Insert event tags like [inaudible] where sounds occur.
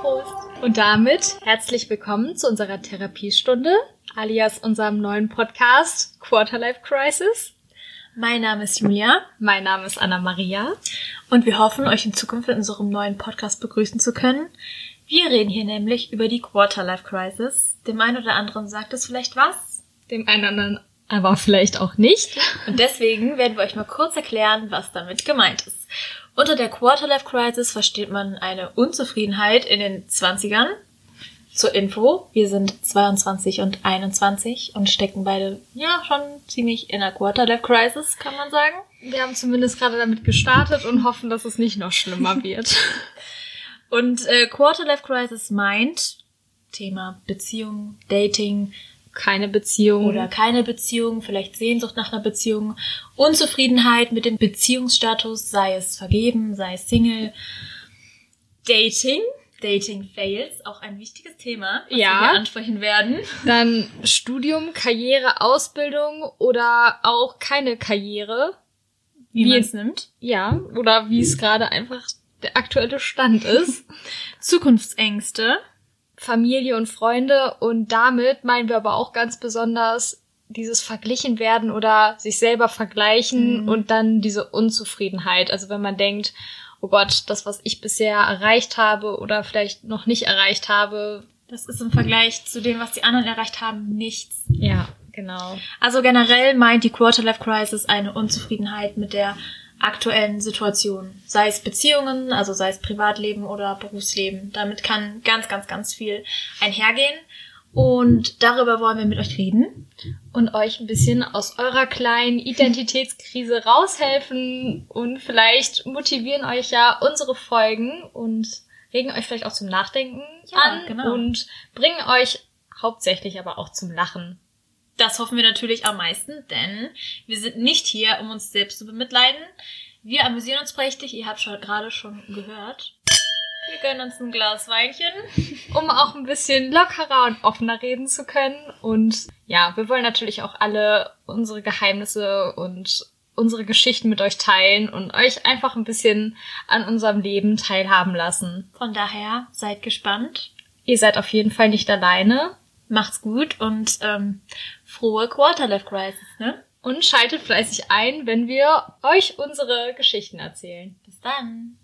Prost. Und damit herzlich willkommen zu unserer Therapiestunde, alias unserem neuen Podcast Quarterlife Crisis. Mein Name ist Julia. Mein Name ist Anna Maria. Und wir hoffen, euch in Zukunft in unserem neuen Podcast begrüßen zu können. Wir reden hier nämlich über die Quarterlife Crisis. Dem einen oder anderen sagt es vielleicht was. Dem einen oder anderen aber vielleicht auch nicht. Und deswegen werden wir euch mal kurz erklären, was damit gemeint ist. Unter der Quarterlife Crisis versteht man eine Unzufriedenheit in den 20ern. Zur Info, wir sind 22 und 21 und stecken beide ja schon ziemlich in der Quarterlife Crisis, kann man sagen. Wir haben zumindest gerade damit gestartet und hoffen, dass es nicht noch schlimmer [laughs] wird. und äh, Quarterlife Crisis meint Thema Beziehung, Dating, keine Beziehung oder keine Beziehung, vielleicht Sehnsucht nach einer Beziehung, Unzufriedenheit mit dem Beziehungsstatus, sei es vergeben, sei es Single, Dating, Dating Fails, auch ein wichtiges Thema, was ja. wir ansprechen werden. Dann Studium, Karriere, Ausbildung oder auch keine Karriere. Wie, wie man es nimmt. Ja, oder wie es gerade einfach der aktuelle Stand ist. [laughs] Zukunftsängste. Familie und Freunde und damit meinen wir aber auch ganz besonders dieses verglichen werden oder sich selber vergleichen mhm. und dann diese Unzufriedenheit. Also wenn man denkt, oh Gott, das, was ich bisher erreicht habe oder vielleicht noch nicht erreicht habe, das ist im Vergleich zu dem, was die anderen erreicht haben, nichts. Ja, genau. Also generell meint die Quarter-Life Crisis eine Unzufriedenheit mit der aktuellen Situation. Sei es Beziehungen, also sei es Privatleben oder Berufsleben. Damit kann ganz, ganz, ganz viel einhergehen. Und darüber wollen wir mit euch reden. Und euch ein bisschen aus eurer kleinen Identitätskrise raushelfen. Und vielleicht motivieren euch ja unsere Folgen und regen euch vielleicht auch zum Nachdenken ja, an. Genau. Und bringen euch hauptsächlich aber auch zum Lachen. Das hoffen wir natürlich am meisten, denn wir sind nicht hier, um uns selbst zu bemitleiden. Wir amüsieren uns prächtig, ihr habt schon gerade schon gehört. Wir gönnen uns ein Glas Weinchen, um auch ein bisschen lockerer und offener reden zu können. Und ja, wir wollen natürlich auch alle unsere Geheimnisse und unsere Geschichten mit euch teilen und euch einfach ein bisschen an unserem Leben teilhaben lassen. Von daher seid gespannt. Ihr seid auf jeden Fall nicht alleine. Macht's gut und ähm, frohe Quarterlife Crisis, ne? Und schaltet fleißig ein, wenn wir euch unsere Geschichten erzählen. Bis dann.